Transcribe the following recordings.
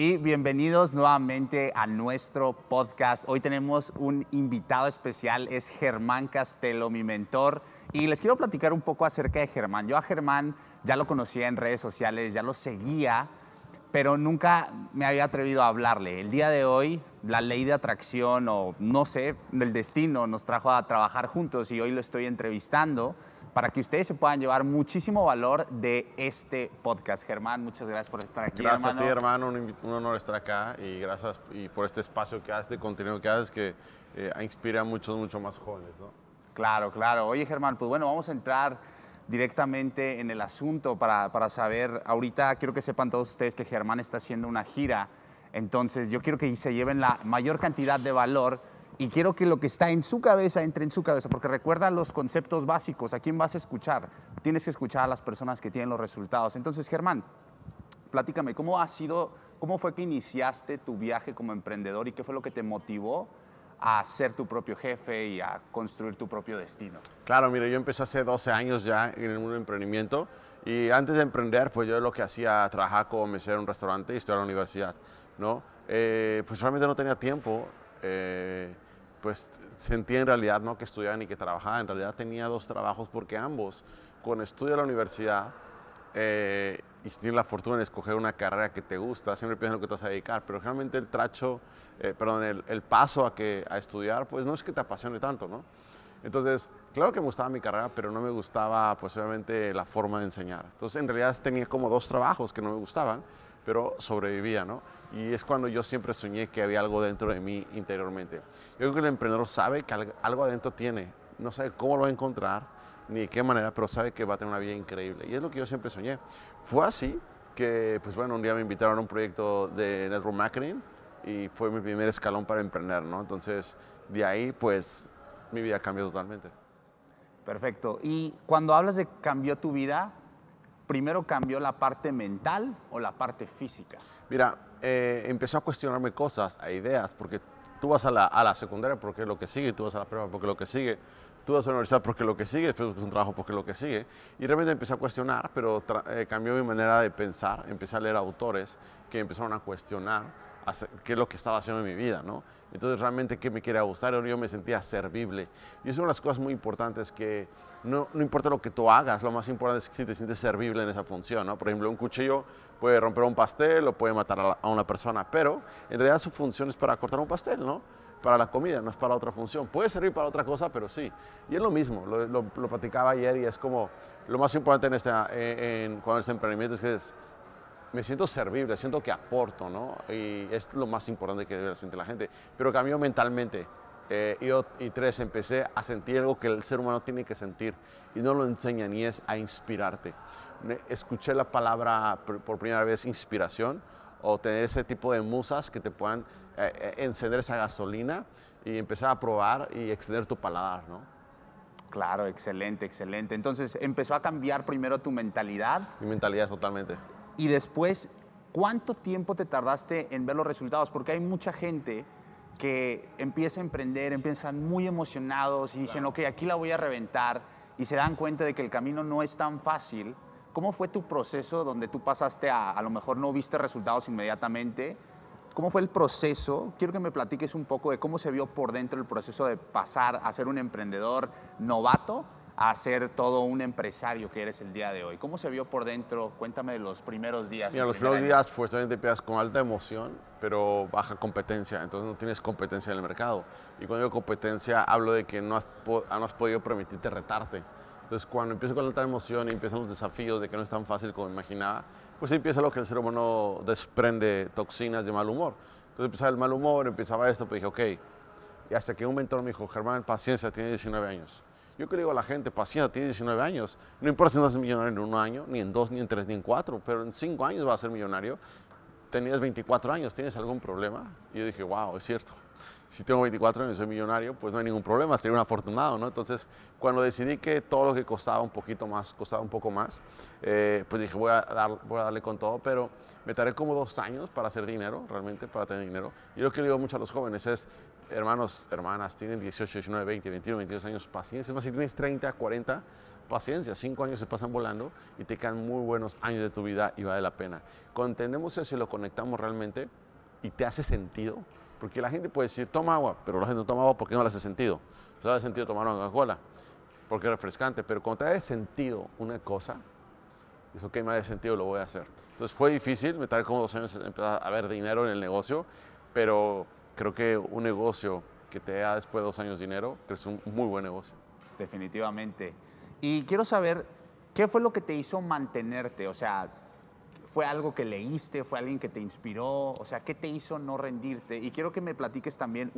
Y bienvenidos nuevamente a nuestro podcast. Hoy tenemos un invitado especial, es Germán Castelo, mi mentor. Y les quiero platicar un poco acerca de Germán. Yo a Germán ya lo conocía en redes sociales, ya lo seguía, pero nunca me había atrevido a hablarle. El día de hoy, la ley de atracción o no sé, del destino nos trajo a trabajar juntos y hoy lo estoy entrevistando para que ustedes se puedan llevar muchísimo valor de este podcast. Germán, muchas gracias por estar aquí. Gracias hermano. a ti, hermano. Un, un, honor estar acá y gracias y por este espacio que haces, de contenido que haces, que eh, inspira a muchos, mucho más jóvenes. ¿no? Claro, claro. Oye, Germán, pues bueno, vamos a entrar directamente en el asunto para, para saber. Ahorita quiero que sepan todos ustedes que Germán está haciendo una gira. Entonces, yo quiero que se lleven la mayor cantidad de valor y quiero que lo que está en su cabeza entre en su cabeza, porque recuerda los conceptos básicos, a quién vas a escuchar. Tienes que escuchar a las personas que tienen los resultados. Entonces, Germán, platícame, ¿cómo ha sido, cómo fue que iniciaste tu viaje como emprendedor y qué fue lo que te motivó a ser tu propio jefe y a construir tu propio destino? Claro, mire, yo empecé hace 12 años ya en el mundo del emprendimiento y antes de emprender, pues yo lo que hacía, trabajar como mesero en un restaurante y estudiar en la universidad, ¿no? Eh, pues realmente no tenía tiempo. Eh, pues sentía en realidad no que estudiaba ni que trabajaba, en realidad tenía dos trabajos porque ambos, cuando estudio la universidad eh, y tienes la fortuna de escoger una carrera que te gusta, siempre piensas en lo que te vas a dedicar, pero realmente el tracho, eh, perdón, el, el, paso a, que, a estudiar, pues no es que te apasione tanto, ¿no? Entonces, claro que me gustaba mi carrera, pero no me gustaba, pues obviamente, la forma de enseñar. Entonces, en realidad tenía como dos trabajos que no me gustaban, pero sobrevivía, ¿no? Y es cuando yo siempre soñé que había algo dentro de mí interiormente. Yo creo que el emprendedor sabe que algo adentro tiene, no sabe cómo lo va a encontrar, ni de qué manera, pero sabe que va a tener una vida increíble. Y es lo que yo siempre soñé. Fue así que, pues bueno, un día me invitaron a un proyecto de network marketing y fue mi primer escalón para emprender, ¿no? Entonces, de ahí, pues, mi vida cambió totalmente. Perfecto. Y cuando hablas de cambió tu vida, primero cambió la parte mental o la parte física? Mira, eh, empezó a cuestionarme cosas, a ideas, porque tú vas a la, a la, secundaria porque es lo que sigue, tú vas a la prueba porque es lo que sigue, tú vas a la universidad porque es lo que sigue, después buscas un trabajo porque es lo que sigue. Y realmente empecé a cuestionar, pero eh, cambió mi manera de pensar, empecé a leer autores que empezaron a cuestionar qué es lo que estaba haciendo en mi vida, ¿no? Entonces, realmente, ¿qué me quiere gustar? Yo me sentía servible. Y es una de las cosas muy importantes que no, no, importa lo que tú hagas, lo más importante es que si te sientes servible en esa función, ¿no? Por ejemplo, un cuchillo puede romper un pastel o puede matar a, a una persona, pero en realidad su función es para cortar un pastel, ¿no? Para la comida, no es para otra función. Puede servir para otra cosa, pero sí. Y es lo mismo, lo, lo, lo platicaba ayer y es como lo más importante en este, en, en, cuando este emprendimiento es que es, me siento servible, siento que aporto, ¿no? Y es lo más importante que debe sentir la gente. Pero cambió mentalmente. Eh, y, y, tres, empecé a sentir algo que el ser humano tiene que sentir y no lo enseña ni es a inspirarte. Escuché la palabra por, por primera vez inspiración o tener ese tipo de musas que te puedan eh, encender esa gasolina y empezar a probar y extender tu paladar, ¿no? Claro, excelente, excelente. Entonces empezó a cambiar primero tu mentalidad. Mi mentalidad totalmente. Y después, ¿cuánto tiempo te tardaste en ver los resultados? Porque hay mucha gente que empieza a emprender, empiezan muy emocionados y dicen, ok, aquí la voy a reventar y se dan cuenta de que el camino no es tan fácil. ¿Cómo fue tu proceso donde tú pasaste a, a lo mejor no viste resultados inmediatamente? ¿Cómo fue el proceso? Quiero que me platiques un poco de cómo se vio por dentro el proceso de pasar a ser un emprendedor novato a ser todo un empresario que eres el día de hoy. ¿Cómo se vio por dentro? Cuéntame de los primeros días. Mira, los primeros días fuertemente empiezas con alta emoción, pero baja competencia, entonces no tienes competencia en el mercado. Y cuando digo competencia, hablo de que no has, no has podido permitirte retarte. Entonces, cuando empiezo con alta emoción y empiezan los desafíos de que no es tan fácil como imaginaba, pues empieza lo que el ser humano desprende toxinas de mal humor. Entonces empezaba el mal humor, empezaba esto, pues dije, ok. Y hasta que un mentor me dijo, Germán, paciencia, tiene 19 años. Yo que le digo a la gente, paciencia, tiene 19 años. No importa si no eres millonario en un año, ni en dos, ni en tres, ni en cuatro, pero en cinco años vas a ser millonario. Tenías 24 años, ¿tienes algún problema? Y yo dije, wow, es cierto. Si tengo 24 años y soy millonario, pues no hay ningún problema, sería un afortunado, ¿no? Entonces, cuando decidí que todo lo que costaba un poquito más, costaba un poco más, eh, pues dije, voy a, dar, voy a darle con todo, pero me tardé como dos años para hacer dinero, realmente, para tener dinero. Y lo que le digo mucho a los jóvenes es, hermanos, hermanas, tienen 18, 19, 20, 21, 22 años, paciencia. Es más, si tienes 30, 40, paciencia, cinco años se pasan volando y te quedan muy buenos años de tu vida y vale la pena. Cuando entendemos eso y lo conectamos realmente y te hace sentido, porque la gente puede decir, toma agua, pero la gente no toma agua porque no le hace sentido. No le hace sentido tomar una Coca-Cola, porque es refrescante, pero cuando te hace sentido una cosa, eso que me hace sentido, lo voy a hacer. Entonces fue difícil, me tardé como dos años empezar a ver dinero en el negocio, pero creo que un negocio que te da después de dos años dinero es un muy buen negocio. Definitivamente. Y quiero saber, ¿qué fue lo que te hizo mantenerte? O sea, ¿fue algo que leíste? ¿Fue alguien que te inspiró? O sea, ¿qué te hizo no rendirte? Y quiero que me platiques también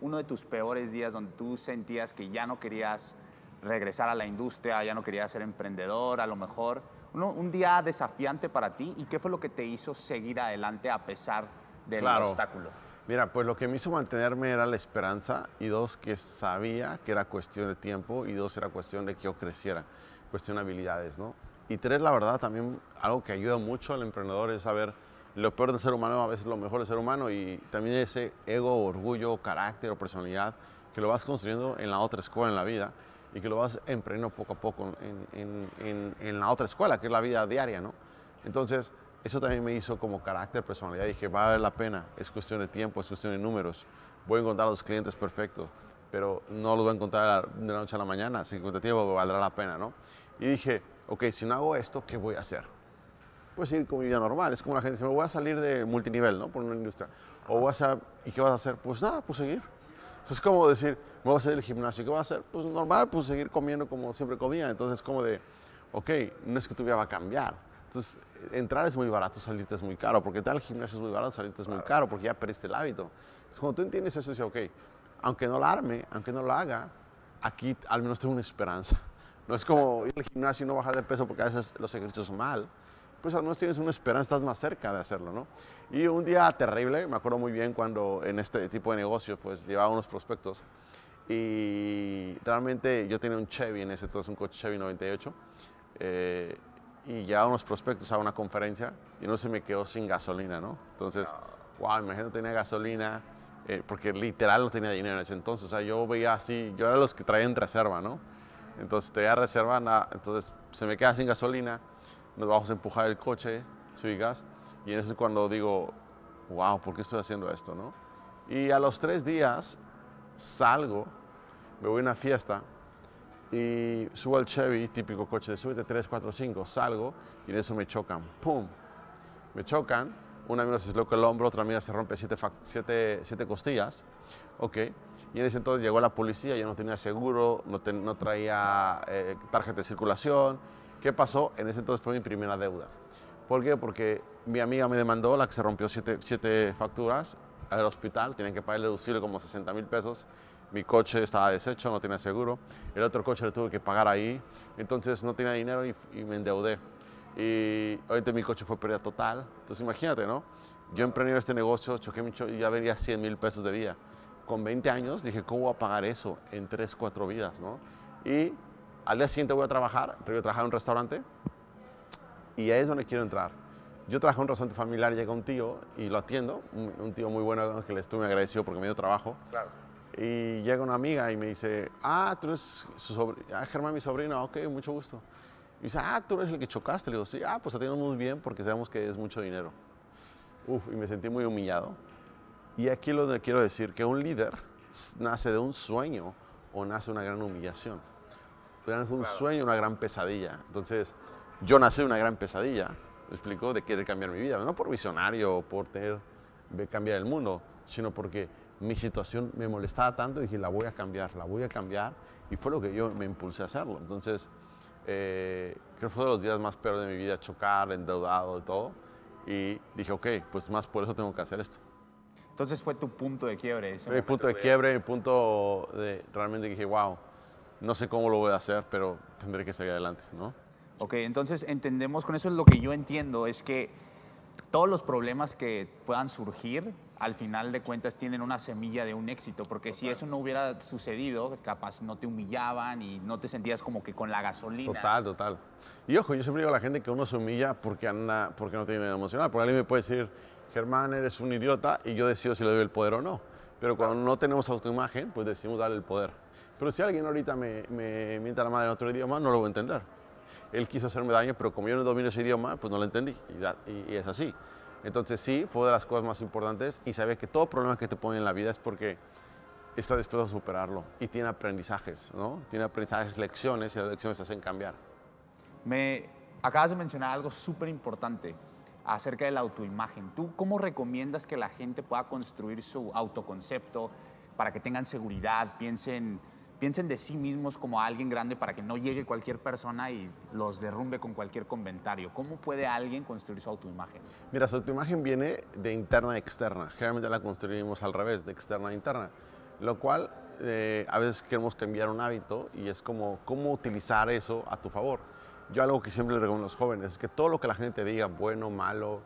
uno de tus peores días donde tú sentías que ya no querías regresar a la industria, ya no querías ser emprendedor, a lo mejor. un día desafiante para ti y qué fue lo que te hizo seguir adelante a pesar del obstáculo. Mira, pues lo que me hizo mantenerme era la esperanza y dos, que sabía que era cuestión de tiempo y dos, era cuestión de que yo creciera, cuestión de habilidades, ¿no? Y tres, la verdad, también algo que ayuda mucho al emprendedor es saber lo peor del ser humano, a veces lo mejor del ser humano y también ese ego, orgullo, carácter o personalidad que lo vas construyendo en la otra escuela en la vida y que lo vas emprendiendo poco a poco en, en, en la otra escuela, que es la vida diaria, ¿no? Entonces, eso también me hizo como carácter, personalidad. Dije, va a valer la pena, es cuestión de tiempo, es cuestión de números. Voy a encontrar a los clientes perfectos, pero no los voy a encontrar de la noche a la mañana. Si encuentro tiempo, valdrá la pena, ¿no? Y dije, ok, si no hago esto, ¿qué voy a hacer? Pues ir con mi vida normal. Es como la gente dice, me voy a salir de multinivel, ¿no? Por una industria. O vas a, ¿y qué vas a hacer? Pues nada, pues seguir. es como decir, me voy a salir del gimnasio, ¿qué voy a hacer? Pues normal, pues seguir comiendo como siempre comía. Entonces, como de, ok, no es que tu vida va a cambiar entonces, entrar es muy barato, salirte es muy caro, porque tal gimnasio es muy barato, salirte es muy caro, porque ya perdiste el hábito. Entonces, cuando tú entiendes eso, dices, ok, aunque no lo arme, aunque no lo haga, aquí al menos tengo una esperanza. No es como ir al gimnasio y no bajar de peso porque a veces los ejercicios mal, pues al menos tienes una esperanza, estás más cerca de hacerlo, ¿no? Y un día terrible, me acuerdo muy bien cuando en este tipo de negocio, pues llevaba unos prospectos y realmente yo tenía un Chevy en ese entonces, un coche Chevy 98. Eh, y ya unos prospectos a una conferencia y no se me quedó sin gasolina, ¿no? Entonces, wow, imagínate, tenía gasolina, eh, porque literal no tenía dinero en ese entonces. O sea, yo veía así, yo era los que traían reserva, ¿no? Entonces, tenía reserva, nada, entonces se me queda sin gasolina, nos vamos a empujar el coche, subir gas, y en eso es cuando digo, wow, ¿por qué estoy haciendo esto, no? Y a los tres días salgo, me voy a una fiesta y subo al Chevy, típico coche de súbete 3, 4, 5, salgo y en eso me chocan. ¡Pum! Me chocan, una amiga se desloca el hombro, otra amiga se rompe siete, siete, siete costillas. Ok. Y en ese entonces llegó la policía, yo no tenía seguro, no, traía eh, tarjeta de circulación. ¿Qué pasó? En ese entonces fue mi primera deuda. ¿Por qué? Porque mi amiga me demandó, la que se rompió siete, facturas, al hospital, tenían que pagar el deducible como 60 mil pesos mi coche estaba deshecho, no tenía seguro, el otro coche lo tuve que pagar ahí, entonces no tenía dinero y, me endeudé. Y ahorita mi coche fue pérdida total, entonces imagínate, ¿no? Yo emprendí este negocio, choqué mi y ya venía 100 mil pesos de vida. Con 20 años dije, ¿cómo voy a pagar eso en 3, 4 vidas, no? Y al día siguiente voy a trabajar, voy a trabajar en un restaurante y ahí es donde quiero entrar. Yo trabajo en un restaurante familiar, llega un tío y lo atiendo, un, tío muy bueno que le estuve agradecido porque me dio trabajo. Claro y llega una amiga y me dice, ah, tú eres su sobrino, ah, Germán, mi sobrino, ok, mucho gusto. Y dice, ah, tú eres el que chocaste. Le digo, sí, ah, pues atiendo muy bien porque sabemos que es mucho dinero. Uf, y me sentí muy humillado. Y aquí lo que quiero decir, que un líder nace de un sueño o nace una gran humillación. Nace un sueño, una gran pesadilla. Entonces, yo nací de una gran pesadilla, me explico, de querer cambiar mi vida. No por visionario o por tener, de cambiar el mundo, sino porque mi situación me molestaba tanto, dije, la voy a cambiar, la voy a cambiar, y fue lo que yo me impulsé a hacerlo. Entonces, eh, creo que fue de los días más peores de mi vida, chocar, endeudado y todo, y dije, ok, pues más por eso tengo que hacer esto. Entonces fue tu punto de quiebre. mi punto de quiebre, mi punto de realmente dije, wow, no sé cómo lo voy a hacer, pero tendré que seguir adelante, ¿no? Ok, entonces entendemos, con eso es lo que yo entiendo, es que todos los problemas que puedan surgir al final de cuentas tienen una semilla de un éxito, porque si eso no hubiera sucedido, capaz no te humillaban y no te sentías como que con la gasolina. Total, total. Y ojo, yo siempre digo a la gente que uno se humilla porque, anda, porque no tiene emocional, porque alguien me puede decir, Germán, eres un idiota, y yo decido si le doy el poder o no. Pero cuando no tenemos autoimagen, pues decidimos darle el poder. Pero si alguien ahorita me, me mienta la madre en otro idioma, no lo voy a entender. Él quiso hacerme daño, pero como yo no domino ese idioma, pues no lo entendí. Y, da- y- y es así. Entonces sí, fue de las cosas más importantes y saber que todo problema que te ponen en la vida es porque está dispuesto a superarlo y tiene aprendizajes, ¿no? Tiene aprendizajes, lecciones y las lecciones te hacen cambiar. Me acabas de mencionar algo súper importante acerca de la autoimagen. ¿Tú cómo recomiendas que la gente pueda construir su autoconcepto para que tengan seguridad, piensen, piensen de sí mismos como alguien grande para que no llegue cualquier persona y los derrumbe con cualquier comentario? ¿Cómo puede alguien construir su autoimagen? Mira, su autoimagen viene de interna a externa. Generalmente la construimos al revés, de externa a interna. Lo cual eh, a veces queremos cambiar un hábito y es como cómo utilizar eso a tu favor. Yo algo que siempre le recomiendo a los jóvenes es que todo lo que la gente te diga, bueno, malo,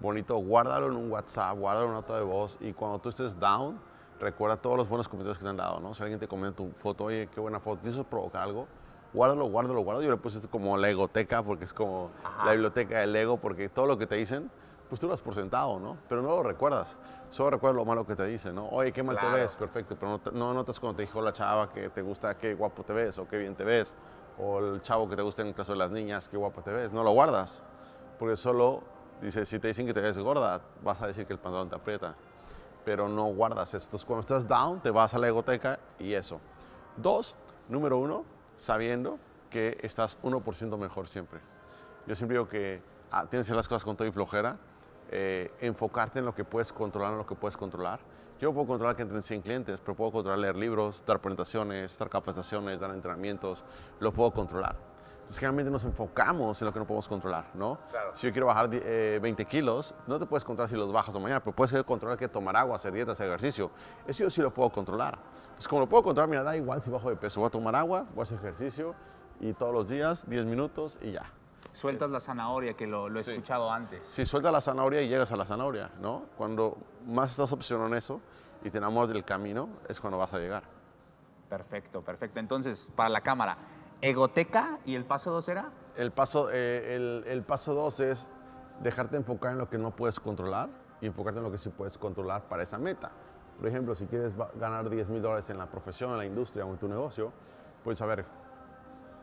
bonito, guárdalo en un WhatsApp, guárdalo en una nota de voz y cuando tú estés down, recuerda todos los buenos comentarios que te han dado, ¿no? Si alguien te comenta tu foto, oye, qué buena foto, ¿te hizo provocar algo? Guárdalo, guárdalo, guárdalo. Yo le puse esto como la egoteca porque es como la biblioteca del ego porque todo lo que te dicen, pues tú lo has por sentado, ¿no? Pero no lo recuerdas. Solo recuerdas lo malo que te dicen, ¿no? Oye, qué mal Claro. te ves, perfecto, pero no, no notas cuando te dijo la chava que te gusta, qué guapo te ves o qué bien te ves. O el chavo que te gusta en el caso de las niñas, qué guapo te ves. No lo guardas. Porque solo, dice, si te dicen que te ves gorda, vas a decir que el pantalón te aprieta. Pero no guardas eso. Entonces, cuando estás down, te vas a la egoteca y eso. Dos, número uno, sabiendo que estás 1% mejor siempre. Yo siempre digo que ah, tienes que hacer las cosas con todo y flojera, eh, enfocarte en lo que puedes controlar, en lo que puedes controlar. Yo puedo controlar que entren 100 clientes, pero puedo controlar leer libros, dar presentaciones, dar capacitaciones, dar entrenamientos, lo puedo controlar. Entonces, generalmente nos enfocamos en lo que no podemos controlar, ¿no? Claro. Si yo quiero bajar eh, 20 kilos, no te puedes controlar si los bajas o mañana, pero puedes controlar que tomar agua, hacer dieta, hacer ejercicio. Eso yo sí lo puedo controlar. Entonces, como lo puedo controlar, mira, da igual si bajo de peso. Voy a tomar agua, voy a hacer ejercicio y todos los días, 10 minutos y ya. Sueltas la zanahoria, que lo, lo he Sí. escuchado antes. Si sueltas la zanahoria y llegas a la zanahoria, ¿no? Cuando más estás obsesionado en eso y te enamoras del camino, es cuando vas a llegar. Perfecto, perfecto. Entonces, para la cámara, ¿egoteca y el paso dos era? El paso, eh, el, el paso dos es dejarte enfocar en lo que no puedes controlar y enfocarte en lo que sí puedes controlar para esa meta. Por ejemplo, si quieres ganar 10 mil dólares en la profesión, en la industria o en tu negocio, puedes saber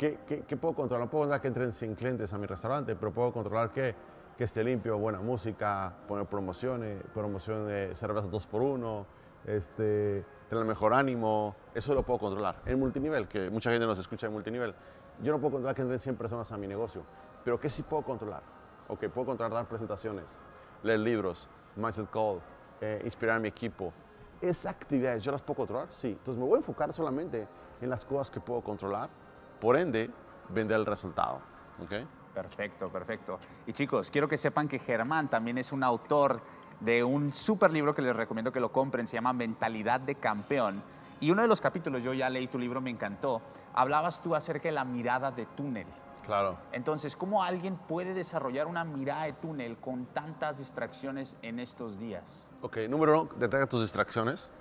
¿qué, qué, qué puedo controlar. No puedo controlar que entren 100 clientes a mi restaurante, pero puedo controlar que, que esté limpio, buena música, poner promociones, promoción de cervezas 2x1, este, tener mejor ánimo. Eso lo puedo controlar. En multinivel, que mucha gente nos escucha en multinivel, yo no puedo controlar que entren 100 personas a mi negocio, pero ¿qué sí puedo controlar? Ok, puedo controlar dar presentaciones, leer libros, mindset call, eh, inspirar a mi equipo. Esas actividades, ¿yo las puedo controlar? Sí. Entonces me voy a enfocar solamente en las cosas que puedo controlar, por ende, vender el resultado. Perfecto, perfecto. Y chicos, quiero que sepan que Germán también es un autor de un super libro que les recomiendo que lo compren, se llama Mentalidad de Campeón. Y uno de los capítulos, yo ya leí tu libro, me encantó, hablabas tú acerca de la mirada de túnel. Claro. Entonces, ¿cómo alguien puede desarrollar una mirada de túnel con tantas distracciones en estos días? Ok, número uno, detecta tus distracciones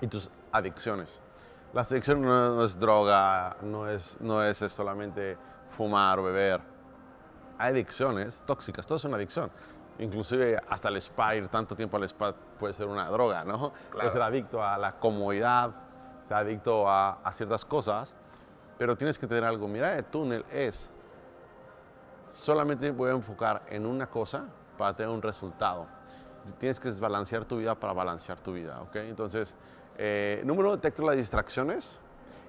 y tus adicciones. La adicción no, no es droga, no es, no es solamente fumar o beber. Hay adicciones tóxicas, todo es una adicción. Inclusive hasta el spa, ir tanto tiempo al spa puede ser una droga, ¿no? Puede ser adicto a la comodidad, ser adicto a, a ciertas cosas, pero tienes que tener algo. Mira, el túnel es solamente voy a enfocar en una cosa para tener un resultado. Tienes que desbalancear tu vida para balancear tu vida, ¿ok? Entonces, eh, número uno, detecto las distracciones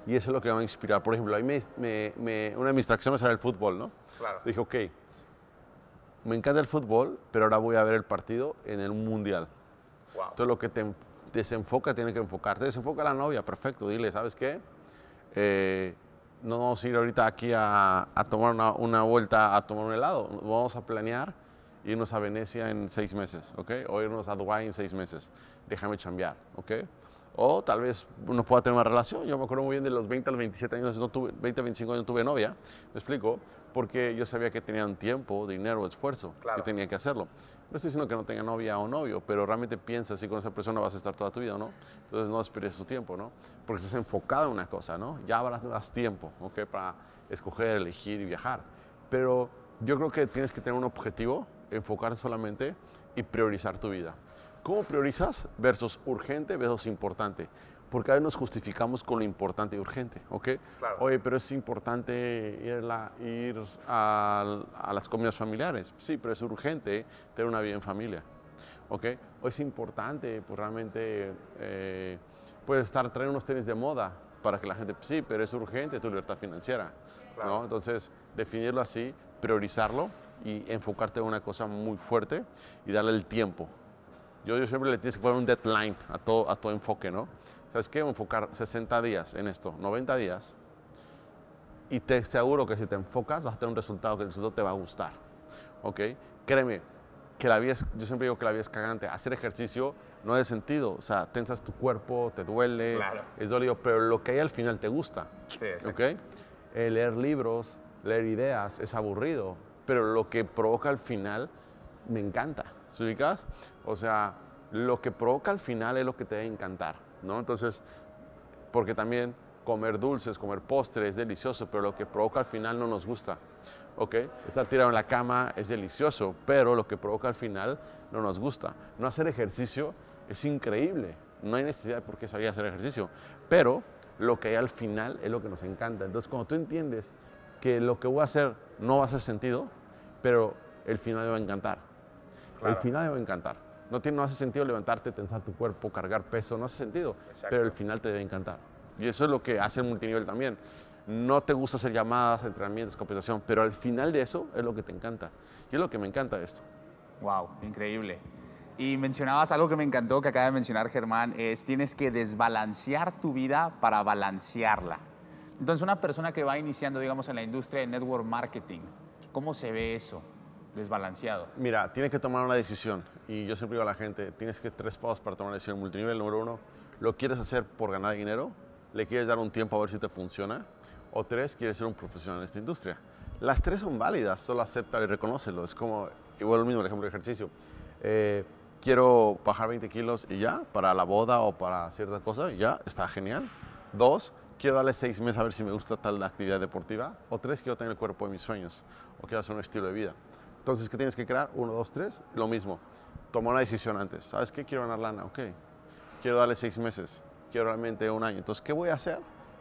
y eso es lo que me va a inspirar. Por ejemplo, a mí me- me- me- una de mis distracciones era el fútbol, ¿no? Claro. Dije, ok, me encanta el fútbol, pero ahora voy a ver el partido en el mundial. Wow. Entonces, lo que te enf- desenfoca, tiene que enfocarte. Desenfoca a la novia, perfecto. Dile, ¿sabes qué? Eh, no vamos a ir ahorita aquí a, a tomar una, una vuelta a tomar un helado. Vamos a planear irnos a Venecia en seis meses, ¿ok? O irnos a Dubái en seis meses. Déjame chambear, ¿ok? O tal vez uno pueda tener una relación. Yo me acuerdo muy bien de los 20 a los 27 años, no tuve, 20 a 25 años no tuve novia, ¿me explico? Porque yo sabía que tenían tiempo, dinero, esfuerzo, Claro. que tenía que hacerlo. No estoy diciendo que no tenga novia o novio, pero realmente piensa si con esa persona vas a estar toda tu vida, ¿no? Entonces no esperes su tiempo, ¿no? Porque estás enfocado en una cosa, ¿no? Ya habrás tiempo, ¿ok? Para escoger, elegir y viajar. Pero yo creo que tienes que tener un objetivo, enfocarte solamente y priorizar tu vida. ¿Cómo priorizas versus urgente versus importante? porque a veces nos justificamos con lo importante y urgente, ¿ok? Claro. Oye, pero es importante ir, la- ir a, a las comidas familiares. Sí, pero es urgente tener una vida en familia, ¿ok? O es importante, pues realmente, eh, puedes estar, traer unos tenis de moda para que la gente, sí, pero es urgente tu libertad financiera, Claro. ¿no? Entonces, definirlo así, priorizarlo y enfocarte en una cosa muy fuerte y darle el tiempo. Yo, yo siempre le tienes que poner un deadline a todo, a todo enfoque, ¿no? ¿Sabes qué? Enfocar 60 días en esto, 90 días. Y te aseguro que si te enfocas vas a tener un resultado que el resultado te va a gustar. ¿Ok? Créeme, que la vida es, yo siempre digo que la vida es cagante. Hacer ejercicio no es sentido. O sea, tensas tu cuerpo, te duele, Claro. es dolido, pero lo que hay al final te gusta. Sí. ¿ok? Leer libros, leer ideas es aburrido, pero lo que provoca al final me encanta. ¿Se ubicas? O sea, lo que provoca al final es lo que te debe encantar, ¿no? Entonces, porque también comer dulces, comer postres es delicioso, pero lo que provoca al final no nos gusta, ¿ok? Estar tirado en la cama es delicioso, pero lo que provoca al final no nos gusta. No hacer ejercicio es increíble, no hay necesidad de por qué salir a hacer ejercicio, pero lo que hay al final es lo que nos encanta. Entonces, cuando tú entiendes que lo que voy a hacer no va a hacer sentido, pero el final me va a encantar. Claro. El final me va a encantar. No, tiene, no hace sentido levantarte, tensar tu cuerpo, cargar peso, no hace sentido. Exacto. Pero el final te debe encantar. Y eso es lo que hace el multinivel también. No te gusta hacer llamadas, entrenamientos, compensación, pero al final de eso es lo que te encanta. Y es lo que me encanta de esto. Wow, increíble. Y mencionabas algo que me encantó que acaba de mencionar Germán, es tienes que desbalancear tu vida para balancearla. Entonces, una persona que va iniciando, digamos, en la industria de network marketing, ¿cómo se ve eso desbalanceado? Mira, tienes que tomar una decisión. Y yo siempre digo a la gente, tienes que tres pasos para tomar una decisión. Multinivel, número uno, ¿lo quieres hacer por ganar dinero? ¿Le quieres dar un tiempo a ver si te funciona? O tres, quieres ser un profesional en esta industria. Las tres son válidas, solo acepta y reconócelo. Es como, igual lo mismo, ejemplo de ejercicio. Eh, quiero bajar 20 kilos y ya, para la boda o para cierta cosa, y ya, está genial. Dos, quiero darle seis meses a ver si me gusta tal actividad deportiva. O tres, quiero tener el cuerpo de mis sueños. O quiero hacer un estilo de vida. Entonces, ¿qué tienes que crear? Uno, dos, tres, lo mismo. Toma una decisión antes. ¿Sabes qué? Quiero ganar lana, ok. Quiero darle seis meses. Quiero realmente un año. Entonces, ¿qué voy a hacer?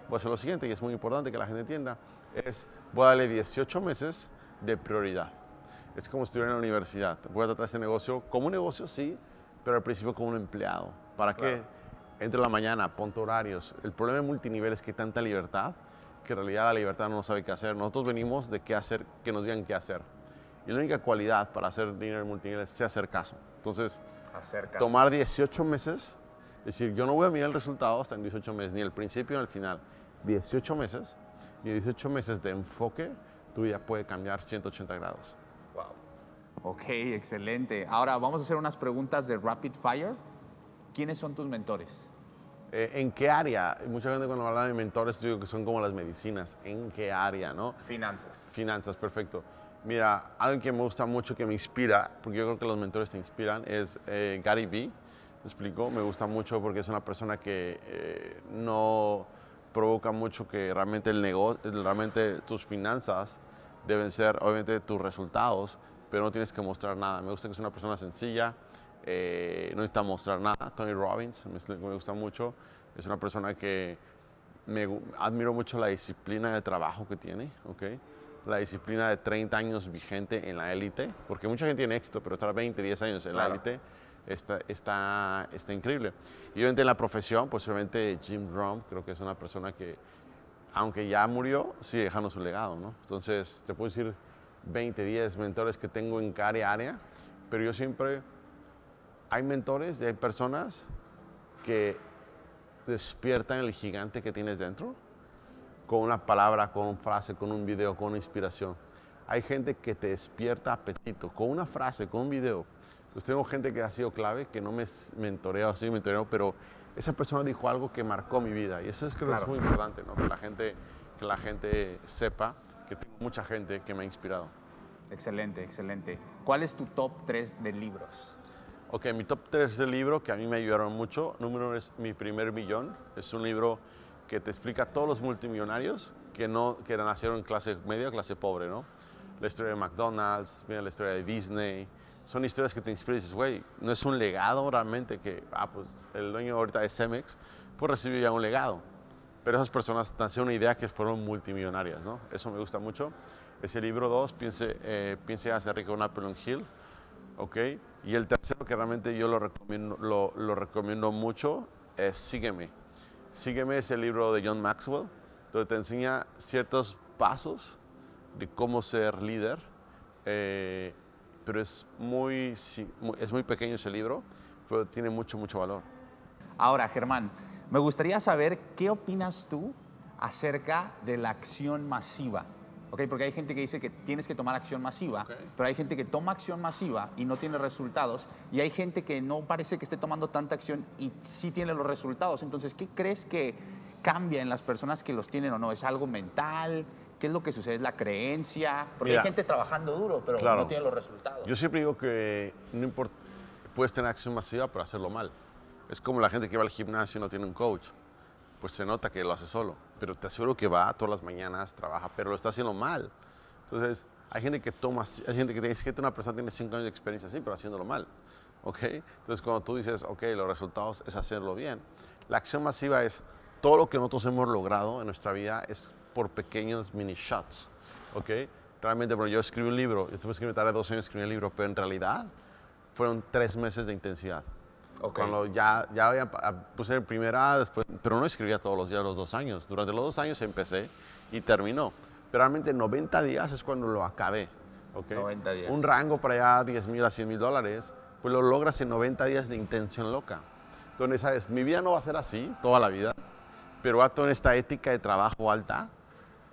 Voy a hacer lo siguiente, y es muy importante que la gente entienda, es voy a darle 18 meses de prioridad. Es como estudiar en la universidad. Voy a tratar este negocio como un negocio, sí, pero al principio como un empleado. ¿Para qué? Claro. Entre la mañana, ponte horarios. El problema de multinivel es que hay tanta libertad que en realidad la libertad no sabe qué hacer. Nosotros venimos de qué hacer, que nos digan qué hacer. Y la única cualidad para hacer dinero en multinivel es hacer caso. Entonces, Acerca. tomar 18 meses, es decir, yo no voy a mirar el resultado hasta en 18 meses, ni el principio ni el final. 18 meses, y 18 meses de enfoque, tu vida puede cambiar 180 grados. Wow. Ok, excelente. Ahora vamos a hacer unas preguntas de rapid fire. ¿Quiénes son tus mentores? Eh, ¿En qué área? Mucha gente cuando habla de mentores, yo digo que son como las medicinas. ¿En qué área, no? Finanzas. Finanzas, perfecto. Mira, algo que me gusta mucho, que me inspira, porque yo creo que los mentores te inspiran, es eh, Gary Vee. ¿Me explico? Me gusta mucho porque es una persona que eh, no provoca mucho que realmente el negocio, realmente tus finanzas deben ser, obviamente, tus resultados, pero no tienes que mostrar nada. Me gusta que es una persona sencilla, eh, no necesita mostrar nada. Tony Robbins me, me gusta mucho. Es una persona que me admiro mucho la disciplina de trabajo que tiene, ¿ok? La disciplina de 30 años vigente en la élite, porque mucha gente tiene éxito, pero estar 20, 10 años en Claro. la élite está, está, está increíble. Y obviamente en la profesión, pues obviamente Jim Rohn, creo que es una persona que, aunque ya murió, sigue dejando su legado, ¿no? Entonces, te puedo decir 20, 10 mentores que tengo en cada área, pero yo siempre, hay mentores y hay personas que despiertan el gigante que tienes dentro con una palabra, con una frase, con un video, con una inspiración. Hay gente que te despierta apetito con una frase, con un video. Pues tengo gente que ha sido clave, que no me mentoreo, así mentoreo, pero esa persona dijo algo que marcó mi vida. Y eso es creo que es muy importante, ¿no? Que la gente, que la gente sepa que tengo mucha gente que me ha inspirado. Excelente, excelente. ¿Cuál es tu top 3 de libros? Ok, mi top 3 de libro que a mí me ayudaron mucho. Número uno es Mi primer millón. Es un libro que te explica a todos los multimillonarios que, no, que nacieron en clase media, clase pobre, ¿no? La historia de McDonald's, mira la historia de Disney. Son historias que te inspiran y dices, güey, no es un legado realmente que, ah, pues el dueño ahorita es Cemex, pues recibió ya un legado. Pero esas personas nacieron una idea que fueron multimillonarias, ¿no? Eso me gusta mucho. Ese libro 2, piense, eh, piense hacer rico en Apple Hill, ¿ok? Y el tercero que realmente yo lo recomiendo, lo recomiendo mucho es Sígueme. Sígueme es el libro de John Maxwell, donde te enseña ciertos pasos de cómo ser líder, eh, pero es muy, es muy pequeño ese libro, pero tiene mucho, mucho valor. Ahora, Germán, me gustaría saber qué opinas tú acerca de la acción masiva. ¿Ok? Porque hay gente que dice que tienes que tomar acción masiva, pero hay gente que toma acción masiva y no tiene resultados, y hay gente que no parece que esté tomando tanta acción y sí tiene los resultados. Entonces, ¿qué crees que cambia en las personas que los tienen o no? ¿Es algo mental? ¿Qué es lo que sucede? ¿Es la creencia? Porque hay gente trabajando duro, pero no tiene los resultados. Yo siempre digo que no importa, puedes tener acción masiva, pero hacerlo mal. Es como la gente que va al gimnasio y no tiene un coach. Pues se nota que lo hace solo. Pero te aseguro que va todas las mañanas, trabaja, pero lo está haciendo mal. Entonces, hay gente que toma, hay gente que dice que una persona tiene cinco años de experiencia así, pero haciéndolo mal. ¿Ok? Entonces, cuando tú dices, ok, los resultados es hacerlo bien. La acción masiva es todo lo que nosotros hemos logrado en nuestra vida es por pequeños mini shots. ¿Ok? Realmente, bueno, yo escribí un libro, yo tuve que tardé dos años escribir un libro, pero en realidad fueron tres meses de intensidad. Cuando ya, ya había, puse el primer A, después, pero no escribía todos los días los dos años. Durante los dos años empecé y terminó. Pero realmente 90 días es cuando lo acabé. Okay? 90 días. Un rango para allá 10 mil a 100 mil dólares, pues lo logras en 90 días de intención loca. Entonces, ¿sabes? Mi vida no va a ser así toda la vida, pero va en esta ética de trabajo alta,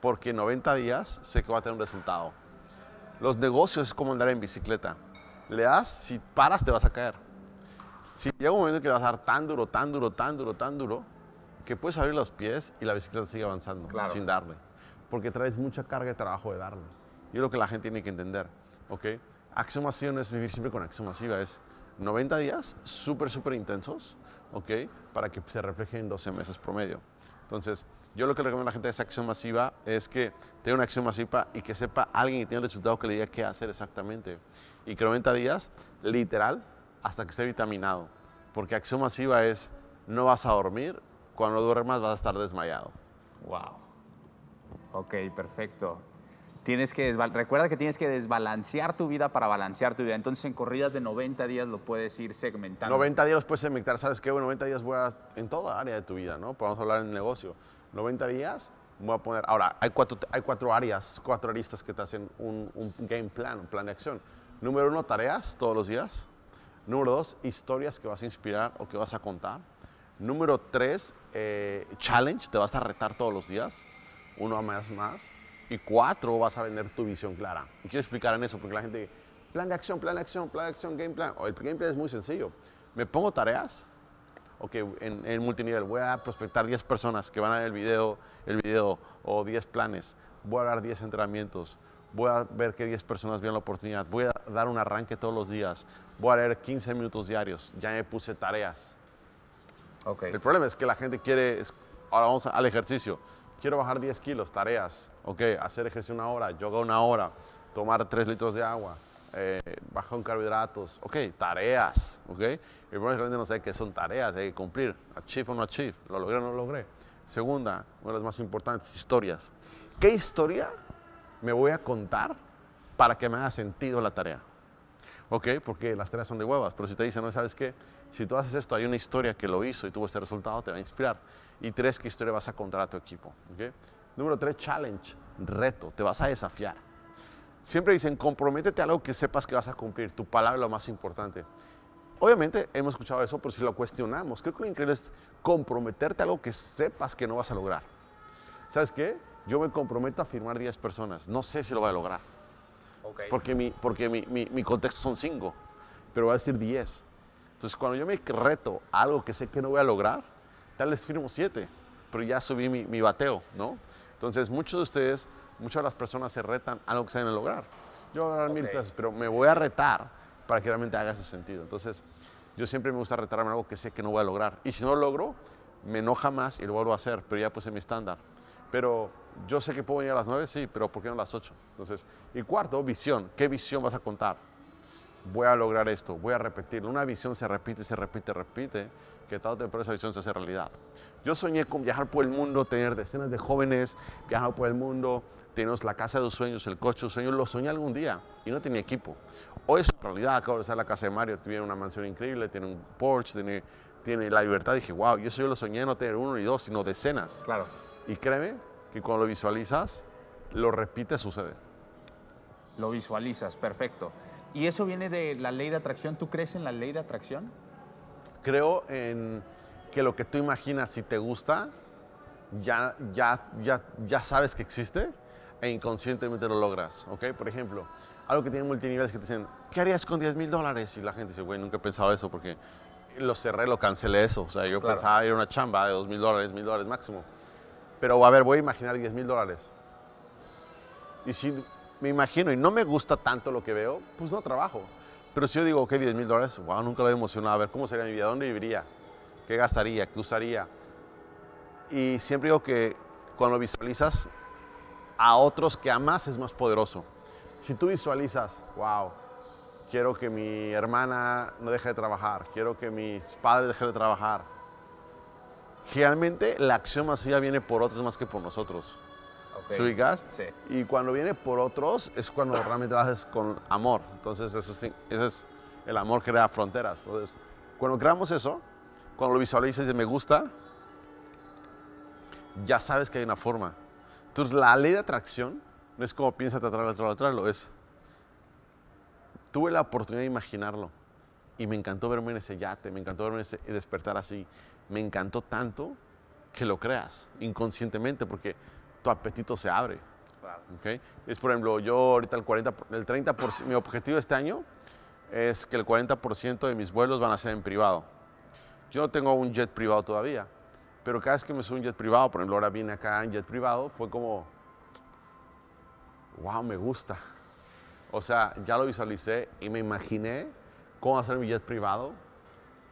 porque en 90 días sé que va a tener un resultado. Los negocios es como andar en bicicleta. Le das, si paras te vas a caer si llega un momento que vas a dar tan duro, tan duro, tan duro, tan duro, que puedes abrir los pies y la bicicleta sigue avanzando sin darle. Porque traes mucha carga de trabajo de darle. Y es lo que la gente tiene que entender. ¿ok? Acción masiva no es vivir siempre con acción masiva, es 90 días súper, súper intensos, ¿ok? Para que se refleje en 12 meses promedio. Entonces, yo lo que le recomiendo a la gente de esa acción masiva es que tenga una acción masiva y que sepa alguien que tiene el resultado que le diga qué hacer exactamente. Y que 90 días, literal, hasta que esté vitaminado. Porque acción masiva es, no vas a dormir, cuando duermas vas a estar desmayado. Wow. Ok, perfecto. Tienes que recuerda que tienes que desbalancear tu vida para balancear tu vida. Entonces, en corridas de 90 días lo puedes ir segmentando. 90 días los puedes segmentar. ¿Sabes qué? Bueno, 90 días voy a, en toda área de tu vida, ¿no? Podemos hablar en el negocio. 90 días voy a poner... Ahora, hay cuatro, hay cuatro áreas, cuatro aristas que te hacen un, un game plan, un plan de acción. Número uno, tareas todos los días. Número dos, historias que vas a inspirar o que vas a contar. Número tres, eh, challenge, te vas a retar todos los días, uno más más. Y cuatro, vas a vender tu visión clara. Y quiero explicar en eso porque la gente, plan de acción, plan de acción, plan de acción, game plan. O el game plan es muy sencillo. Me pongo tareas, ok, en, en, multinivel, voy a prospectar 10 personas que van a ver el video, el video o 10 planes, voy a dar 10 entrenamientos, voy a ver que 10 personas vean la oportunidad, voy a dar un arranque todos los días, voy a leer 15 minutos diarios, ya me puse tareas. Okay. El problema es que la gente quiere, ahora vamos al ejercicio, quiero bajar 10 kilos, tareas, ok, hacer ejercicio una hora, yoga una hora, tomar 3 litros de agua, eh, bajar carbohidratos, ok, tareas, ok. El problema es que la gente no sabe qué son tareas, hay que cumplir, achieve o no achieve, lo logré o no lo logré. Segunda, una de las más importantes, historias. ¿Qué historia me voy a contar para que me haga sentido la tarea. ¿Ok? Porque las tareas son de huevas, pero si te dicen, no, ¿sabes qué? Si tú haces esto, hay una historia que lo hizo y tuvo este resultado, te va a inspirar. Y tres, ¿qué historia vas a contar a tu equipo? ¿Ok? Número tres, challenge, reto, te vas a desafiar. Siempre dicen, comprométete a algo que sepas que vas a cumplir, tu palabra es lo más importante. Obviamente hemos escuchado eso, pero si lo cuestionamos, creo que lo increíble es comprometerte a algo que sepas que no vas a lograr. ¿Sabes qué? Yo me comprometo a firmar 10 personas. No sé si lo voy a lograr. Porque, mi, porque mi, mi, contexto son 5, pero voy a decir 10. Entonces, cuando yo me reto algo que sé que no voy a lograr, tal vez firmo 7, pero ya subí mi, mi, bateo, ¿no? Entonces, muchos de ustedes, muchas de las personas se retan a algo que saben lograr. Yo voy a ganar mil pesos, pero me voy a retar para que realmente haga ese sentido. Entonces, yo siempre me gusta retarme algo que sé que no voy a lograr. Y si no lo logro, me enoja más y lo vuelvo a hacer, pero ya puse mi estándar. Pero yo sé que puedo venir a las 9, sí, pero ¿por qué no a las 8? Entonces, y cuarto, visión. ¿Qué visión vas a contar? voy a lograr esto, voy a repetirlo. Una visión se repite, se repite, repite, que tal o temprano esa visión se hace realidad. Yo soñé con viajar por el mundo, tener decenas de jóvenes, viajar por el mundo, tener la casa de los sueños, el coche de los sueños, lo soñé algún día y no tenía equipo. Hoy es realidad, acabo de estar la casa de Mario, tiene una mansión increíble, tiene un Porsche, tiene, tiene la libertad. Dije, wow, yo eso yo lo soñé no tener uno ni dos, sino decenas. Claro. Y créeme que cuando lo visualizas, lo repites, sucede. Lo visualizas, perfecto. ¿Y eso viene de la ley de atracción? ¿Tú crees en la ley de atracción? Creo en que lo que tú imaginas, si te gusta, ya, ya, ya, ya sabes que existe e inconscientemente lo logras. ¿ok? Por ejemplo, algo que tiene multiniveles que te dicen, ¿qué harías con 10 mil dólares? Y la gente dice, güey, nunca he pensado eso porque lo cerré, lo cancelé eso. O sea, yo Claro. pensaba ir a una chamba de 2 mil dólares, mil dólares máximo. Pero a ver, voy a imaginar 10 mil dólares. Y si me imagino y no me gusta tanto lo que veo, pues no trabajo. Pero si yo digo, ok, 10 mil dólares, wow, nunca lo he emocionado. A ver, ¿cómo sería mi vida? ¿Dónde viviría? ¿Qué gastaría? ¿Qué usaría? Y siempre digo que cuando visualizas a otros que amas es más poderoso. Si tú visualizas, wow, quiero que mi hermana no deje de trabajar, quiero que mis padres dejen de trabajar. Generalmente la acción masiva viene por otros más que por nosotros. Ok. ¿Se ubicas? Sí. Y cuando viene por otros es cuando realmente lo haces con amor. Entonces, eso sí, ese es el amor crea fronteras. Entonces, cuando creamos eso, cuando lo visualizas y me gusta, ya sabes que hay una forma. Entonces, la ley de atracción no es como piensa atraerlo, atraerlo, atraerlo, es. Tuve la oportunidad de imaginarlo y me encantó verme en ese yate, me encantó verme en ese, y despertar así. Me encantó tanto que lo creas inconscientemente porque tu apetito se abre. Claro. ¿ok? Es, por ejemplo, yo ahorita el 40, el 30%, mi objetivo este año es que el 40% de mis vuelos van a ser en privado. Yo no tengo un jet privado todavía, pero cada vez que me subo a un jet privado, por ejemplo, ahora vine acá en jet privado, fue como, wow, me gusta. O sea, ya lo visualicé y me imaginé cómo hacer mi jet privado.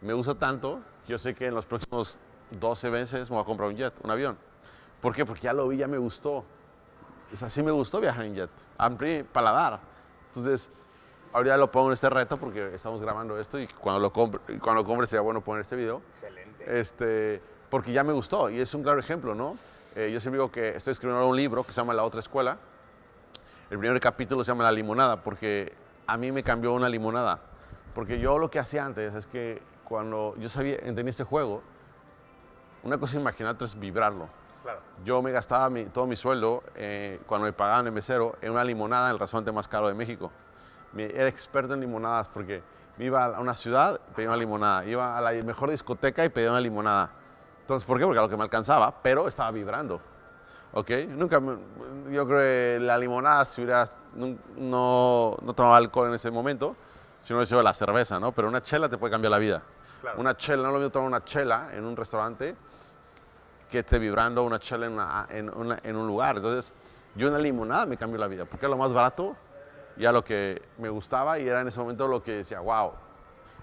Me gusta tanto yo sé que en los próximos 12 meses me voy a comprar un jet, un avión. ¿Por qué? Porque ya lo vi, ya me gustó. O sea, sí me gustó viajar en jet. Amplí paladar. Entonces, ahorita lo pongo en este reto porque estamos grabando esto y cuando lo compre, cuando lo compre sería bueno poner este video. Excelente. Este, porque ya me gustó y es un claro ejemplo, ¿no? Eh, yo siempre digo que estoy escribiendo un libro que se llama La Otra Escuela. El primer capítulo se llama La Limonada porque a mí me cambió una limonada. Porque yo lo que hacía antes es que cuando yo sabía, entendí este juego, una cosa es imaginar, otra es vibrarlo. Claro. Yo me gastaba mi- todo mi sueldo eh, cuando me pagaban el mesero en una limonada en el restaurante más caro de México. Me- era experto en limonadas porque me iba a una ciudad y pedía una limonada. Iba a la mejor discoteca y pedía una limonada. Entonces, ¿por qué? Porque a lo que me alcanzaba, pero estaba vibrando. ¿Ok? Nunca, me- yo creo que la limonada, si hubiera, no, no tomaba alcohol en ese momento, si no hubiera sido la cerveza, ¿no? Pero una chela te puede cambiar la vida. Claro. Una chela, no lo mismo tomar una chela en un restaurante que esté vibrando una chela en, una- en una- en un lugar. Entonces, yo una limonada me cambió la vida, porque era lo más barato y era lo que me gustaba y era en ese momento lo que decía, wow,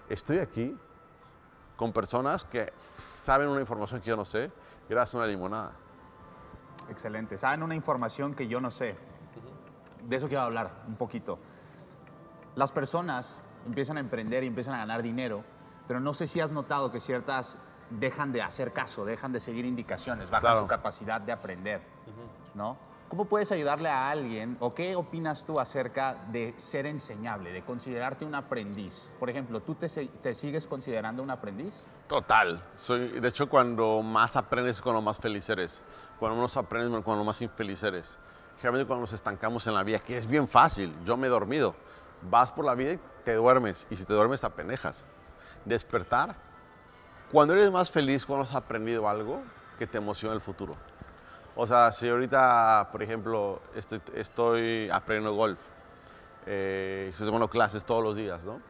estoy aquí con personas que saben una información que yo no sé, gracias a una limonada. Excelente. Saben una información que yo no sé. De eso quiero hablar un poquito. Las personas empiezan a emprender y empiezan a ganar dinero, pero no sé si has notado que ciertas dejan de hacer caso, dejan de seguir indicaciones, bajan Claro. su capacidad de aprender, ¿no? ¿Cómo puedes ayudarle a alguien o qué opinas tú acerca de ser enseñable, de considerarte un aprendiz? Por ejemplo, ¿tú te, sigues considerando un aprendiz? Total. Soy, de hecho, cuando más aprendes es cuando más feliz eres. Cuando menos aprendes es cuando más infeliz eres. Generalmente cuando nos estancamos en la vida, que es bien fácil, yo me he dormido. Vas por la vida y te duermes. Y si te duermes, te apenejas. Despertar. Cuando eres más feliz, cuando has aprendido algo que te emociona el futuro. O sea, si ahorita, por ejemplo, estoy, estoy aprendiendo golf, eh, estoy tomando clases todos los días, ¿no?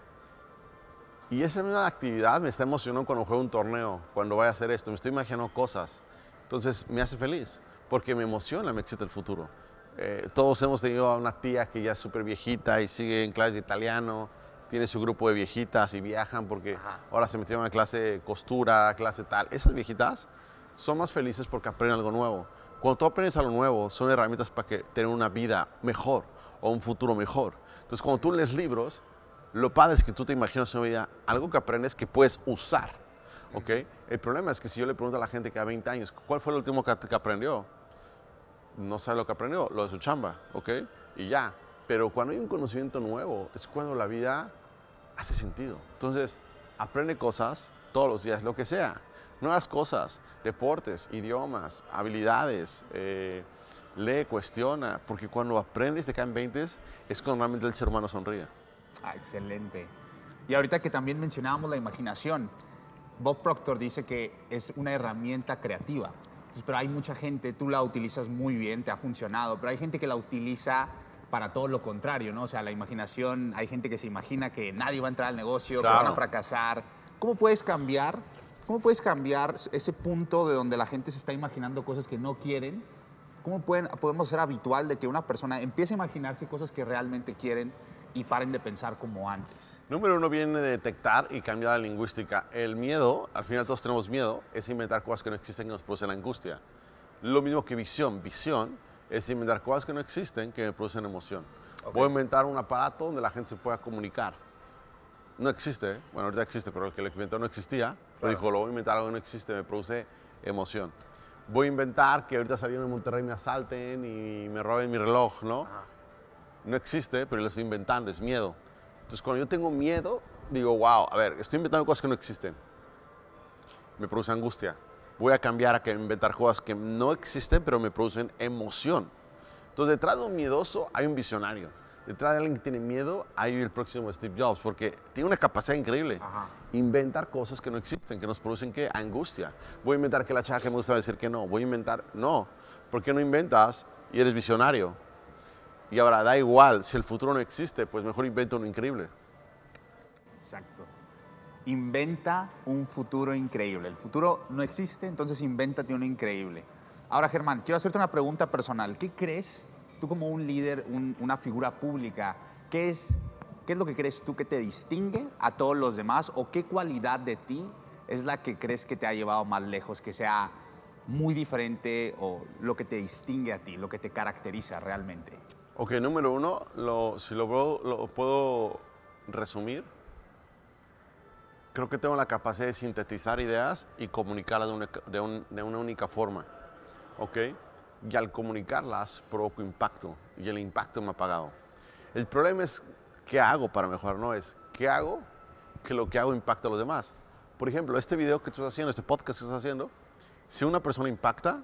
Y esa misma actividad me está emocionando cuando juego un torneo, cuando voy a hacer esto, me estoy imaginando cosas. Entonces me hace feliz, porque me emociona, me excita el futuro. Eh, todos hemos tenido a una tía que ya es súper viejita y sigue en clases de italiano, tiene su grupo de viejitas y viajan porque ahora se metieron a clase de costura, clase tal. Esas viejitas son más felices porque aprenden algo nuevo. Cuando tú aprendes algo nuevo, son herramientas para que tener una vida mejor o un futuro mejor. Entonces, cuando tú lees libros, Lo padre es que tú te imaginas una vida, algo que aprendes que puedes usar. ¿ok? El problema es que si yo le pregunto a la gente que a 20 años, ¿cuál fue el último que, que aprendió? No sabe lo que aprendió, lo de su chamba, ¿ok? Y ya. Pero cuando hay un conocimiento nuevo, es cuando la vida hace sentido. Entonces, aprende cosas todos los días, lo que sea. Nuevas cosas, deportes, idiomas, habilidades. eh, lee, cuestiona, porque cuando aprendes te caen 20 es cuando normalmente el ser humano sonríe. Ah, excelente. Y ahorita que también mencionábamos la imaginación, Bob Proctor dice que es una herramienta creativa. Pero hay mucha gente, tú la utilizas muy bien, te ha funcionado, pero hay gente que la utiliza para todo lo contrario, ¿no? O sea, la imaginación, hay gente que se imagina que nadie va a entrar al negocio, que van a Claro. fracasar. ¿Cómo puedes cambiar? ¿Cómo puedes cambiar ese punto de donde la gente se está imaginando cosas que no quieren? ¿Cómo pueden, podemos ser habitual de que una persona empiece a imaginarse cosas que realmente quieren y paren de pensar como antes? Número uno viene de detectar y cambiar la lingüística. El miedo, al final todos tenemos miedo, es inventar cosas que no existen que nos producen angustia. Lo mismo que visión. Visión es inventar cosas que no existen que me producen emoción. Ok. Voy a inventar un aparato donde la gente se pueda comunicar. No existe, ¿eh? bueno, ahorita existe, pero el que lo inventó no existía. Pero dijo, lo voy a inventar algo que no existe, me produce emoción. Voy a inventar que ahorita saliendo en Monterrey me asalten y me roben mi reloj, ¿no? no existe, pero lo estoy inventando, es miedo. Entonces, cuando yo tengo miedo, digo, wow, a ver, estoy inventando cosas que no existen. Me produce angustia. Voy a cambiar a que inventar cosas que no existen, pero me producen emoción. Entonces, detrás de un miedoso hay un visionario. Detrás de alguien que tiene miedo hay el próximo Steve Jobs, porque tiene una capacidad increíble. Ajá. Inventar cosas que no existen, que nos producen ¿qué? angustia. Voy a inventar que la chava que me gusta decir que no. Voy a inventar, no. ¿Por qué no inventas y eres visionario? Y ahora da igual, si el futuro no existe, pues mejor inventa uno increíble. Exacto. Inventa un futuro increíble. El futuro no existe, entonces invéntate uno increíble. Ahora, Germán, quiero hacerte una pregunta personal. ¿Qué crees, tú como un líder, un- una figura pública, qué es, qué es lo que crees tú que te distingue a todos los demás o qué cualidad de ti es la que crees que te ha llevado más lejos, que sea muy diferente o lo que te distingue a ti, lo que te caracteriza realmente? Ok, número uno, si lo puedo resumir, creo que tengo la capacidad de sintetizar ideas y comunicarlas de una, de un- de una única forma. ¿Ok? Y al comunicarlas provoco impacto y el impacto me ha pagado. El problema es qué hago para mejorar, no es qué hago que lo que hago impacta a los demás. Por ejemplo, este video que estás haciendo, este podcast que estás haciendo, si una persona impacta,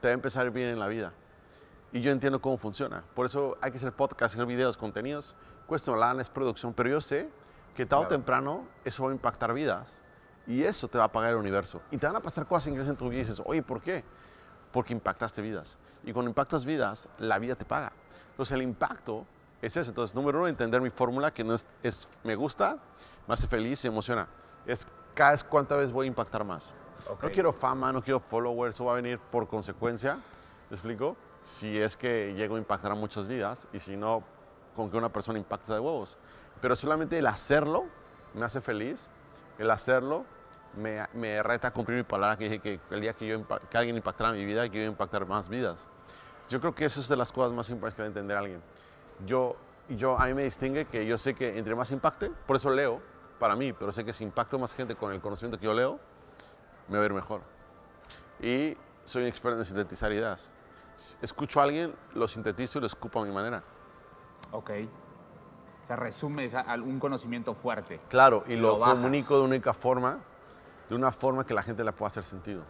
te va a empezar bien en la vida. Y yo entiendo cómo funciona. Por eso hay que hacer podcasts, hacer videos, contenidos. Cuesta una lana, es producción, pero yo sé que tarde o temprano eso va a impactar vidas. Y eso te va a pagar el universo. Y te van a pasar cosas increíbles en tu vida y dices, oye, ¿por qué? Porque impactaste vidas. Y cuando impactas vidas, la vida te paga. Entonces el impacto es eso. Entonces, número uno, entender mi fórmula, que no es, es me gusta, me hace feliz y emociona. Es cada vez cuánta vez voy a impactar más. No quiero fama, no quiero followers, eso va a venir por consecuencia. ¿Me explico? Si es que llego a impactar a muchas vidas y si no, con que una persona impacta de huevos. Pero solamente el hacerlo me hace feliz, el hacerlo me, me reta a cumplir mi palabra que dije que el día que, yo que alguien impactara mi vida, que yo iba a impactar más vidas. Yo creo que eso es de las cosas más importantes que debe entender alguien. Yo, yo, a mí me distingue que yo sé que entre más impacte, por eso leo para mí, pero sé que si impacto más gente con el conocimiento que yo leo, me va a ir mejor. Y soy un experto en sintetizar ideas. Escucho a alguien, lo sintetizo y lo escupo a mi manera. Ok. O sea, resumes a- algún conocimiento fuerte. Claro, y Lo lo, bajas. comunico de una única forma, de una forma que la gente le pueda hacer sentido.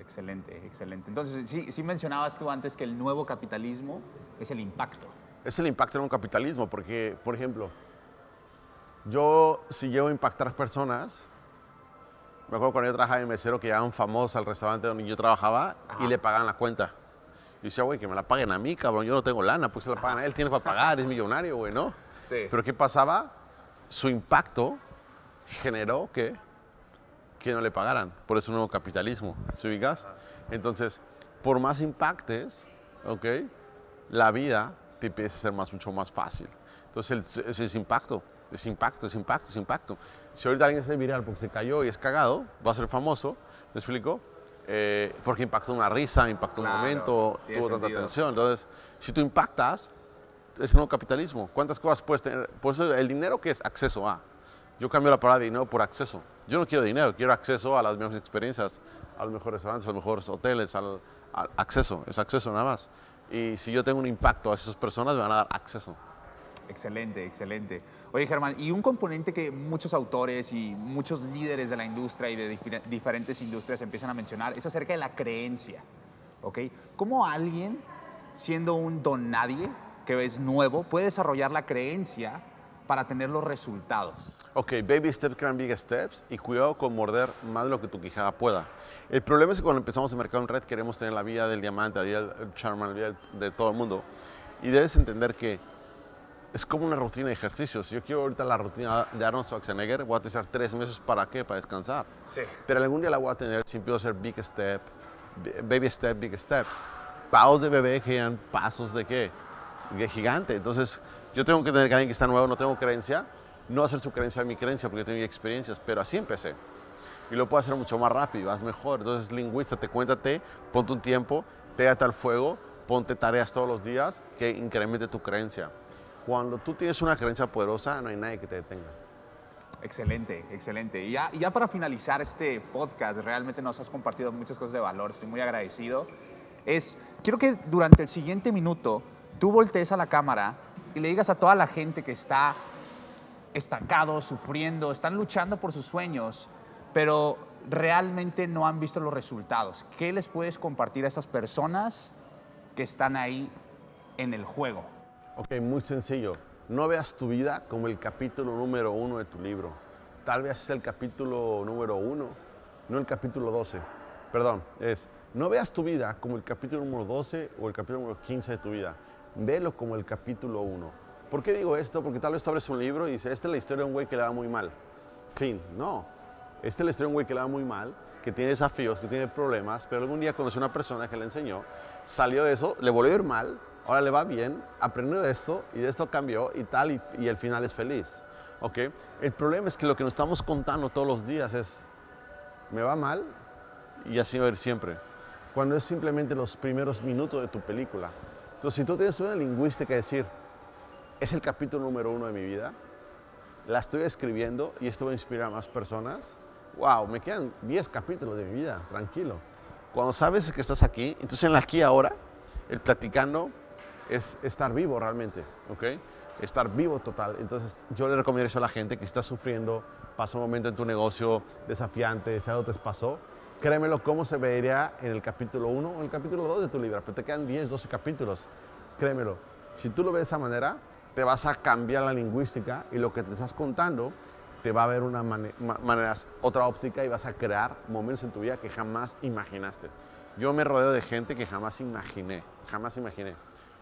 Excelente, excelente. Entonces, sí, sí mencionabas tú antes que el nuevo capitalismo es el impacto. Es el impacto en un capitalismo, porque, por ejemplo, yo si llego a impactar personas, me acuerdo cuando yo trabajaba en mesero que llegaban famosos al restaurante donde yo trabajaba y le pagaban la cuenta. Y decía, güey, que me la paguen a mí, cabrón, yo no tengo lana, pues se la pagan a él, tiene para pagar, es millonario, güey, ¿no? Sí. Pero ¿qué pasaba? Su impacto generó que, que no le pagaran. Por eso nuevo capitalismo, ¿se ubicas? Entonces, por más impactes, ¿ok? La vida te empieza a ser más, mucho más fácil. Entonces, el- ese es impacto, es impacto, es impacto, es impacto. Si ahorita alguien se viral porque se cayó y es cagado, va a ser famoso, ¿me explico? Eh, porque impactó una risa, impactó Claro, un momento, tuvo tanta sentido. atención. Entonces, si tú impactas, es el nuevo capitalismo. ¿Cuántas cosas puedes tener? Por eso el dinero que es acceso a. Yo cambio la palabra dinero por acceso. Yo no quiero dinero, quiero acceso a las mejores experiencias, a los mejores restaurantes, a los mejores hoteles, al, acceso, es acceso nada más. Y si yo tengo un impacto a esas personas, me van a dar acceso. Excelente, excelente. Oye, Germán, y un componente que muchos autores y muchos líderes de la industria y de difer- diferentes industrias empiezan a mencionar es acerca de la creencia. ¿Ok? ¿Cómo alguien, siendo un don nadie, que es nuevo, puede desarrollar la creencia para tener los resultados? Ok, baby steps crean big steps y cuidado con morder más de lo que tu quijada pueda. El problema es que cuando empezamos el mercado en red queremos tener la vida del diamante, la vida del charman, la vida de todo el mundo. Y debes entender que es como una rutina de ejercicios. Si yo quiero ahorita la rutina de Arnold Schwarzenegger, voy a utilizar tres meses para qué? Para descansar. Sí. Pero algún día la voy a tener si empiezo a hacer big step, baby step, big steps. Pasos de bebé generan pasos de qué? De gigante. Entonces, yo tengo que tener que alguien que está nuevo, no tengo creencia, no hacer su creencia mi creencia porque tengo experiencias, pero así empecé. Y lo puedo hacer mucho más rápido, vas mejor. Entonces, lingüístate, cuéntate, ponte un tiempo, pégate al fuego, ponte tareas todos los días que incremente tu creencia. Cuando tú tienes una creencia poderosa, no hay nadie que te detenga. Excelente, excelente. Y ya, ya para finalizar este podcast, realmente nos has compartido muchas cosas de valor, estoy muy agradecido. Es, quiero que durante el siguiente minuto tú voltees a la cámara y le digas a toda la gente que está estancado, sufriendo, están luchando por sus sueños, pero realmente no han visto los resultados. ¿Qué les puedes compartir a esas personas que están ahí en el juego? Ok, muy sencillo. No veas tu vida como el capítulo número uno de tu libro. Tal vez es el capítulo número uno, no el capítulo 12. Perdón, es, no veas tu vida como el capítulo número 12 o el capítulo número 15 de tu vida. Velo como el capítulo uno. ¿Por qué digo esto? Porque tal vez tú abres un libro y dices, esta es la historia de un güey que le va muy mal. Fin, no. Esta es la historia de un güey que le va muy mal, que tiene desafíos, que tiene problemas, pero algún día conoció una persona que le enseñó, salió de eso, le volvió a ir mal, ahora le va bien, aprendió de esto y de esto cambió y tal, y, y el final es feliz. ¿ok? El problema es que lo que nos estamos contando todos los días es, me va mal y así va a ir siempre. Cuando es simplemente los primeros minutos de tu película. Entonces, si tú tienes una lingüística decir, es el capítulo número uno de mi vida, la estoy escribiendo y esto va a inspirar a más personas, wow, me quedan 10 capítulos de mi vida, tranquilo. Cuando sabes que estás aquí, entonces en la aquí ahora, el platicando es estar vivo realmente, ¿ok? Estar vivo total. Entonces yo le recomiendo eso a la gente que está sufriendo, pasó un momento en tu negocio desafiante, si algo te pasó, créemelo cómo se vería en el capítulo 1 o en el capítulo 2 de tu libro, pero te quedan 10, 12 capítulos, créemelo. Si tú lo ves de esa manera, te vas a cambiar la lingüística y lo que te estás contando te va a ver una mane- ma- manera, otra óptica y vas a crear momentos en tu vida que jamás imaginaste. Yo me rodeo de gente que jamás imaginé, jamás imaginé.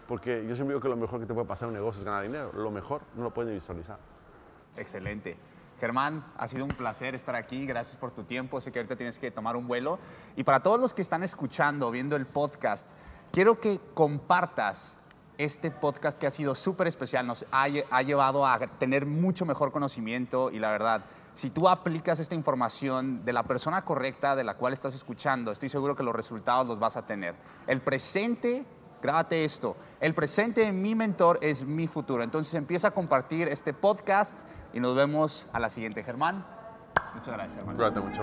Porque yo siempre digo que lo mejor que te puede pasar en un negocio es ganar dinero. Lo mejor no lo puedes visualizar. Excelente. Germán, ha sido un placer estar aquí. Gracias por tu tiempo. Sé que ahorita tienes que tomar un vuelo. Y para todos los que están escuchando, viendo el podcast, quiero que compartas este podcast que ha sido súper especial. Nos ha, ha llevado a tener mucho mejor conocimiento y la verdad, si tú aplicas esta información de la persona correcta de la cual estás escuchando, estoy seguro que los resultados los vas a tener. El presente Grábate esto. El presente de mi mentor es mi futuro. Entonces empieza a compartir este podcast y nos vemos a la siguiente. Germán, muchas gracias. Hermano. Mucho.